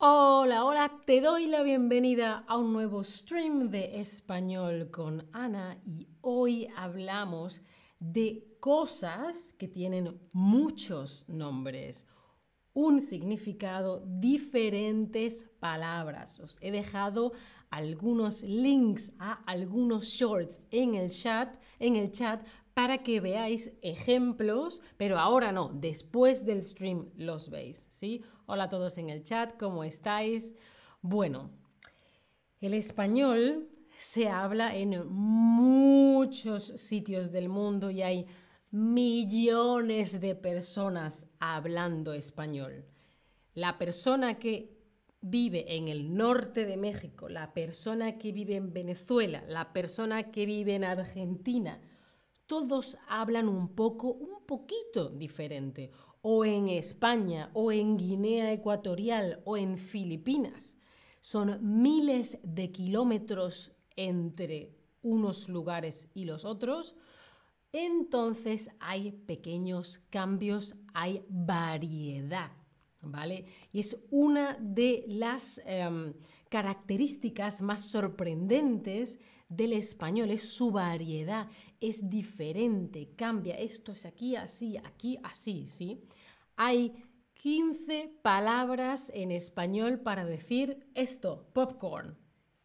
Hola, hola, te doy la bienvenida a un nuevo stream de español con Ana y hoy hablamos de cosas que tienen muchos nombres, un significado, diferentes palabras. Os he dejado algunos links a algunos shorts en el chat, en el chat para que veáis ejemplos, pero ahora no, después del stream los veis, ¿sí? Hola a todos en el chat, ¿cómo estáis? Bueno, el español se habla en muchos sitios del mundo y hay millones de personas hablando español. La persona que vive en el norte de México, la persona que vive en Venezuela, la persona que vive en Argentina, todos hablan un poco, un poquito diferente, o en España, o en Guinea Ecuatorial, o en Filipinas. Son miles de kilómetros entre unos lugares y los otros, entonces hay pequeños cambios, hay variedad. ¿Vale? Y es una de las em, características más sorprendentes del español, es su variedad, es diferente, cambia, esto es aquí así, aquí así, ¿sí? Hay 15 palabras en español para decir esto, popcorn.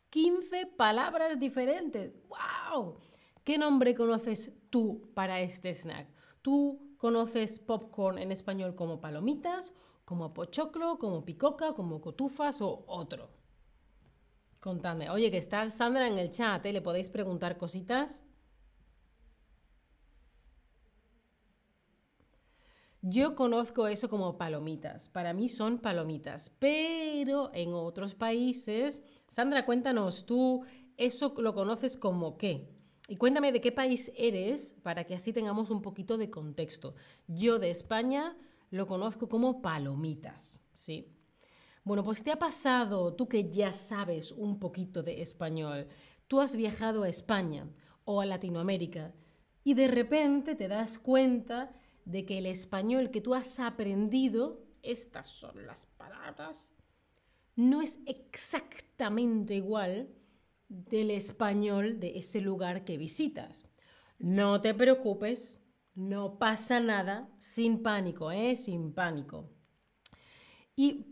15 palabras diferentes. ¡Wow! ¿Qué nombre conoces tú para este snack? ¿Tú conoces popcorn en español como palomitas, como pochoclo, como picoca, como cotufas o otro? Contadme. Oye, que está Sandra en el chat, ¿eh? ¿Le podéis preguntar cositas? Yo conozco eso como palomitas. Para mí son palomitas. Pero en otros países, Sandra, cuéntanos, tú eso lo conoces como qué? Y cuéntame de qué país eres para que así tengamos un poquito de contexto. Yo de España lo conozco como palomitas, ¿sí? Bueno, pues te ha pasado, tú que ya sabes un poquito de español, tú has viajado a España o a Latinoamérica y de repente te das cuenta de que el español que tú has aprendido, estas son las palabras, no es exactamente igual del español de ese lugar que visitas. No te preocupes, no pasa nada, sin pánico, ¿eh? Sin pánico. Y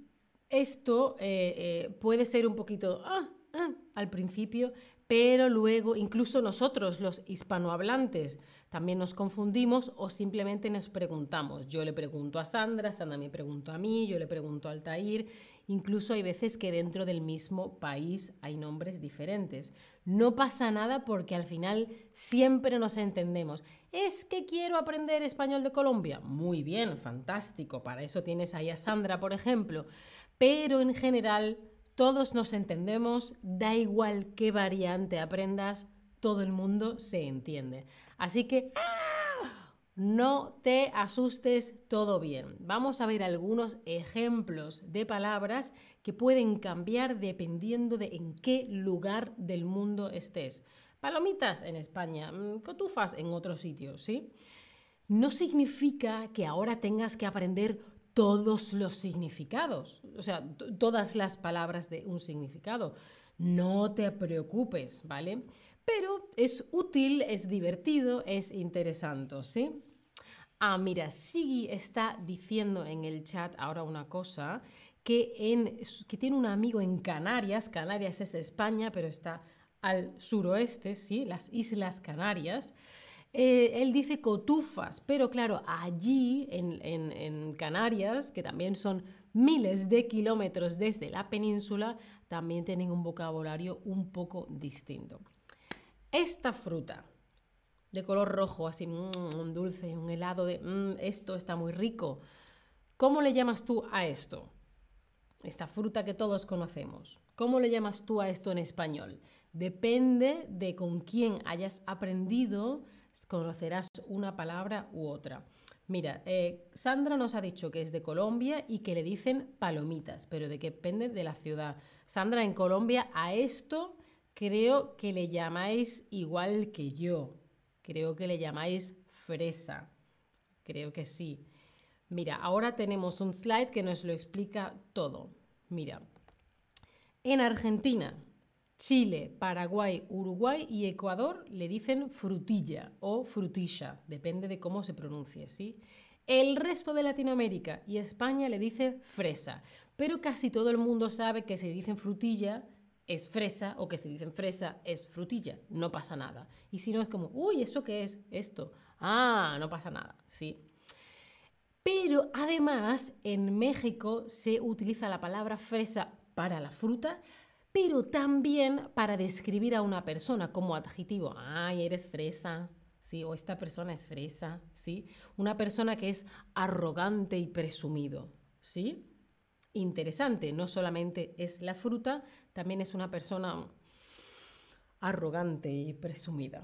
esto eh, eh, puede ser un poquito ah, ah, al principio, pero luego incluso nosotros, los hispanohablantes, también nos confundimos o simplemente nos preguntamos. Yo le pregunto a Sandra, Sandra me pregunta a mí, yo le pregunto a Altair. Incluso hay veces que dentro del mismo país hay nombres diferentes. No pasa nada porque al final siempre nos entendemos. Es que quiero aprender español de Colombia. Muy bien, fantástico. Para eso tienes ahí a Sandra, por ejemplo pero en general todos nos entendemos, da igual qué variante aprendas, todo el mundo se entiende. Así que. No te asustes, todo bien. Vamos a ver algunos ejemplos de palabras que pueden cambiar dependiendo de en qué lugar del mundo estés. Palomitas en España, mm, cotufas en otros sitios, ¿sí? No significa que ahora tengas que aprender todos los significados, o sea, todas las palabras de un significado. No te preocupes, ¿vale? Pero es útil, es divertido, es interesante, ¿sí? Ah, mira, Sigi está diciendo en el chat ahora una cosa, que, en, tiene un amigo en Canarias, Canarias es España, pero está al suroeste, ¿sí? Las Islas Canarias. Eh, él dice cotufas, pero claro, allí en, Canarias, que también son miles de kilómetros desde la península, también tienen un vocabulario un poco distinto. Esta fruta de color rojo, así mm, un dulce, un helado de mm, esto está muy rico. ¿Cómo le llamas tú a esto? Esta fruta que todos conocemos. ¿Cómo le llamas tú a esto en español? Depende de con quién hayas aprendido conocerás una palabra u otra. Mira, eh, Sandra nos ha dicho que es de Colombia y que le dicen palomitas, pero de qué depende de la ciudad. Sandra, en Colombia a esto creo que le llamáis igual que yo. Creo que le llamáis fresa. Creo que sí. Mira, ahora tenemos un slide que nos lo explica todo. Mira, En Argentina, Chile, Paraguay, Uruguay y Ecuador le dicen frutilla o frutilla, depende de cómo se pronuncie, ¿sí? El resto de Latinoamérica y España le dice fresa, pero casi todo el mundo sabe que si dicen frutilla es fresa o que si dicen fresa es frutilla, no pasa nada. Y si no es como, uy, ¿eso qué es? Esto. Ah, no pasa nada, ¿sí? Pero además en México se utiliza la palabra fresa para la fruta, pero también para describir a una persona como adjetivo. Ay, eres fresa, ¿sí? O esta persona es fresa, ¿sí? Una persona que es arrogante y presumido, ¿sí? Interesante, no solamente es la fruta, también es una persona arrogante y presumida.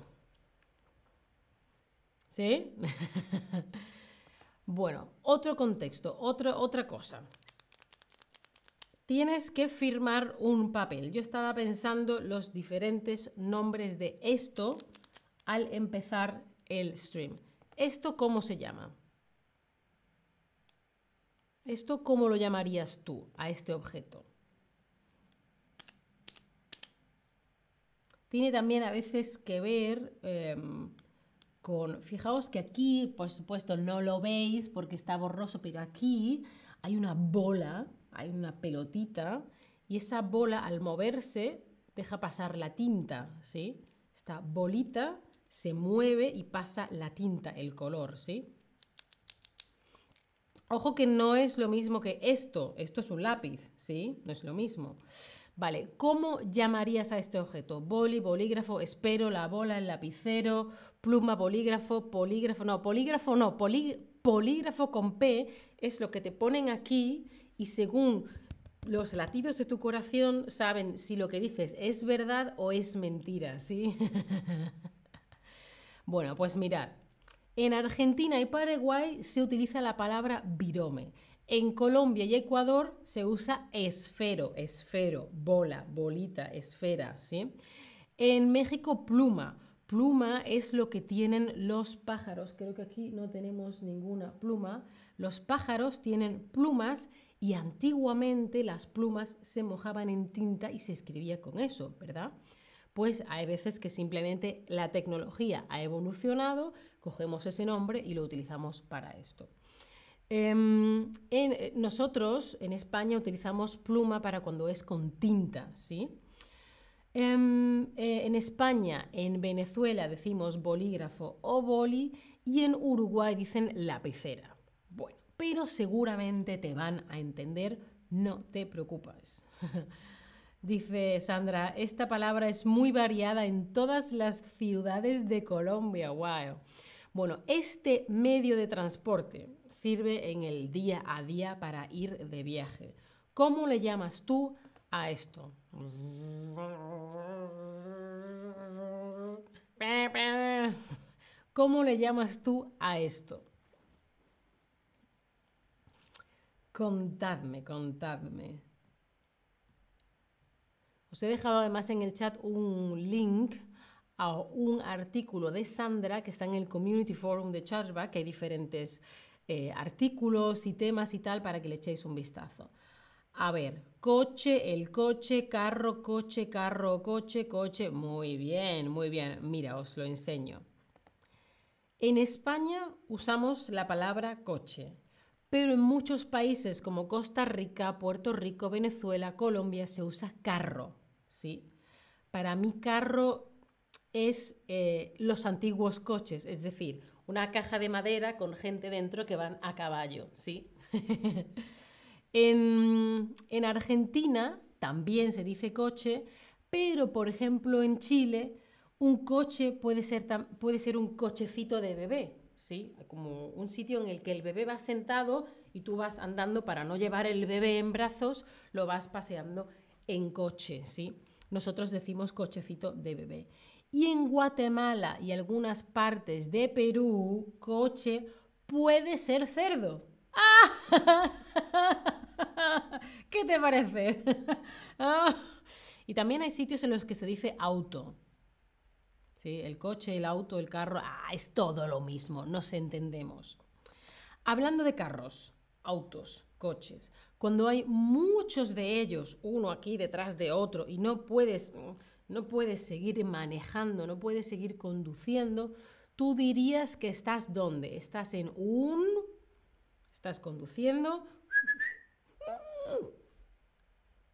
¿Sí? bueno, otro contexto, otra cosa tienes que firmar un papel. Yo estaba pensando los diferentes nombres de esto al empezar el stream. ¿Esto cómo se llama? ¿Esto cómo lo llamarías tú a este objeto? Tiene también a veces que ver em, con, fijaos que aquí, por supuesto, no lo veis porque está borroso, pero aquí hay una bola hay una pelotita y esa bola al moverse deja pasar la tinta, ¿sí? Esta bolita se mueve y pasa la tinta, el color, ¿sí? Ojo que no es lo mismo que esto, esto es un lápiz, ¿sí? No es lo mismo. Vale, ¿cómo llamarías a este objeto? Boli, bolígrafo, espero, la bola, el lapicero, pluma, bolígrafo, polígrafo, no, polígrafo no, polígrafo con P es lo que te ponen aquí y según los latidos de tu corazón saben si lo que dices es verdad o es mentira, ¿sí? bueno, pues mirad, en Argentina y Paraguay se utiliza la palabra virome. En Colombia y Ecuador se usa esfero, esfero, bola, bolita, esfera, ¿sí? En México, pluma. Pluma es lo que tienen los pájaros. Creo que aquí no tenemos ninguna pluma. Los pájaros tienen plumas y antiguamente las plumas se mojaban en tinta y se escribía con eso, ¿verdad? Pues hay veces que simplemente la tecnología ha evolucionado, cogemos ese nombre y lo utilizamos para esto. Em, eh, nosotros en España utilizamos pluma para cuando es con tinta, ¿sí? Em, eh, en España, en Venezuela decimos bolígrafo o boli y en Uruguay dicen lapicera pero seguramente te van a entender, no te preocupes. Dice Sandra, esta palabra es muy variada en todas las ciudades de Colombia. Wow. Bueno, este medio de transporte sirve en el día a día para ir de viaje. ¿Cómo le llamas tú a esto? ¿Cómo le llamas tú a esto? Contadme, contadme. Os he dejado además en el chat un link a un artículo de Sandra que está en el Community Forum de Chargeback, que hay diferentes eh, artículos y temas y tal para que le echéis un vistazo. A ver, coche, el coche, carro, coche, carro, coche, coche. Muy bien, muy bien. Mira, os lo enseño. En España usamos la palabra coche pero en muchos países como Costa Rica, Puerto Rico, Venezuela, Colombia se usa carro, ¿sí? Para mí carro es eh, los antiguos coches, es decir, una caja de madera con gente dentro que van a caballo, ¿sí? en, en Argentina también se dice coche, pero por ejemplo en Chile un coche puede ser, puede ser un cochecito de bebé, ¿sí? Como un sitio en el que el bebé va sentado y tú vas andando para no llevar el bebé en brazos, lo vas paseando en coche, ¿sí? Nosotros decimos cochecito de bebé. Y en Guatemala y algunas partes de Perú, coche puede ser cerdo. ¡Ah! ¿Qué te parece? Y también hay sitios en los que se dice auto. ¿sí? El coche, el auto, el carro, ah, es todo lo mismo, nos entendemos. Hablando de carros, autos, coches, Cuando hay muchos de ellos, uno aquí detrás de otro, y no puedes, no puedes seguir manejando, no puedes seguir conduciendo, tú dirías que estás dónde? Estás en un... Estás conduciendo.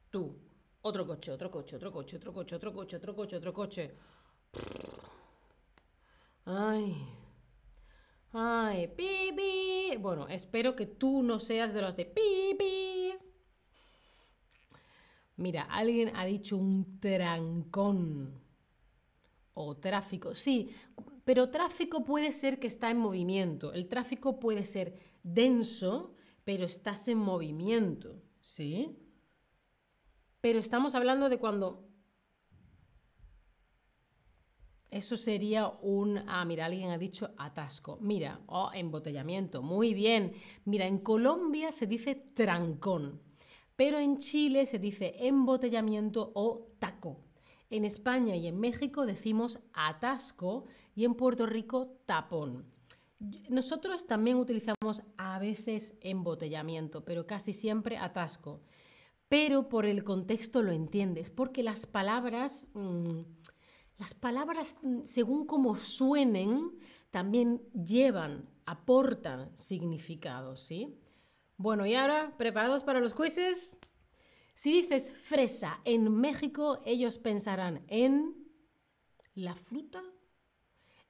Tú. Otro coche, otro coche, otro coche, otro coche, otro coche, otro coche, otro coche. Ay. Ay, pipi. Bueno, espero que tú no seas de los de pipi. Mira, alguien ha dicho un trancón o tráfico. Sí, pero tráfico puede ser que está en movimiento. El tráfico puede ser denso, pero estás en movimiento, ¿sí? Pero estamos hablando de cuando... Eso sería un... Ah, mira, alguien ha dicho atasco. Mira, oh, embotellamiento. Muy bien. Mira, en Colombia se dice trancón, pero en Chile se dice embotellamiento o taco. En España y en México decimos atasco y en Puerto Rico tapón. Nosotros también utilizamos a veces embotellamiento, pero casi siempre atasco. Pero por el contexto lo entiendes, porque las palabras, mm, las palabras mm, según como suenen, también llevan, aportan significado, ¿sí? Bueno, y ahora, ¿preparados para los quizzes? Si dices fresa en México, ellos pensarán en la fruta,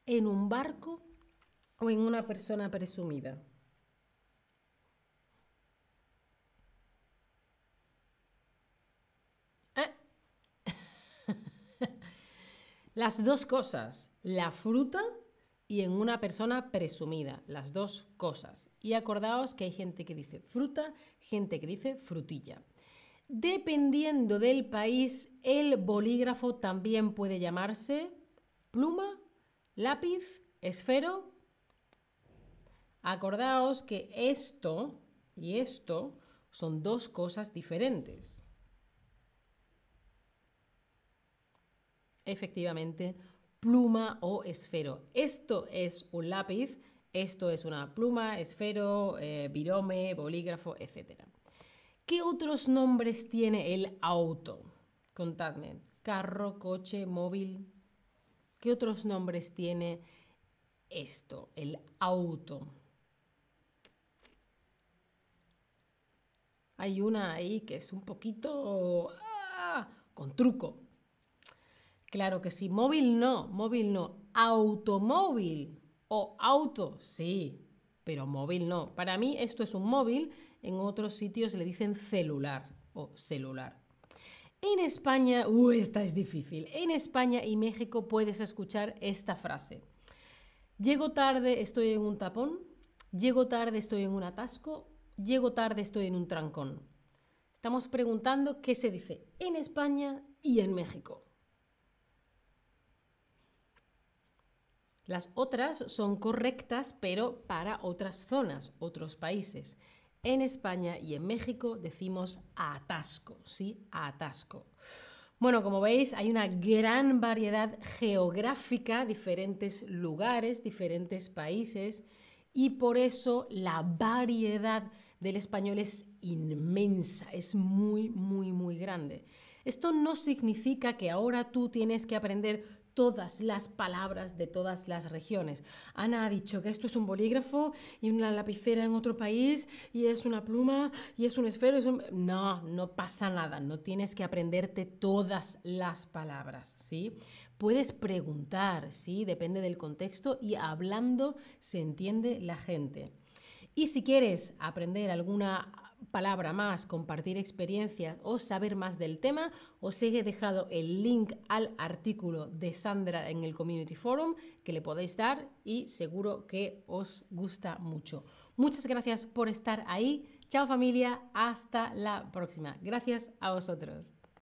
en un barco o en una persona presumida. Eh. Las dos cosas, la fruta y en una persona presumida, las dos cosas. Y acordaos que hay gente que dice fruta, gente que dice frutilla. Dependiendo del país, el bolígrafo también puede llamarse pluma, lápiz, esfero. Acordaos que esto y esto son dos cosas diferentes. Efectivamente, pluma o esfero. Esto es un lápiz, esto es una pluma, esfero, eh, virome, bolígrafo, etc. ¿Qué otros nombres tiene el auto? Contadme. Carro, coche, móvil. ¿Qué otros nombres tiene esto, el auto? Hay una ahí que es un poquito ¡ah! con truco. Claro que sí, móvil no, móvil no, automóvil o auto, sí, pero móvil no. Para mí esto es un móvil en otros sitios le dicen celular o celular. En España, uh, esta es difícil. En España y México puedes escuchar esta frase. Llego tarde, estoy en un tapón. Llego tarde, estoy en un atasco. Llego tarde, estoy en un trancón. Estamos preguntando qué se dice en España y en México. Las otras son correctas, pero para otras zonas, otros países. En España y en México decimos atasco, ¿sí? Atasco. Bueno, como veis, hay una gran variedad geográfica, diferentes lugares, diferentes países, y por eso la variedad del español es inmensa, es muy, muy, muy grande. Esto no significa que ahora tú tienes que aprender todas las palabras de todas las regiones. Ana ha dicho que esto es un bolígrafo y una lapicera en otro país y es una pluma y es un esfero. No, no pasa nada, no tienes que aprenderte todas las palabras, ¿sí? Puedes preguntar, ¿sí? Depende del contexto y hablando se entiende la gente. Y si quieres aprender alguna palabra más, compartir experiencias o saber más del tema, os he dejado el link al artículo de Sandra en el Community Forum que le podéis dar y seguro que os gusta mucho. Muchas gracias por estar ahí. Chao familia, hasta la próxima. Gracias a vosotros.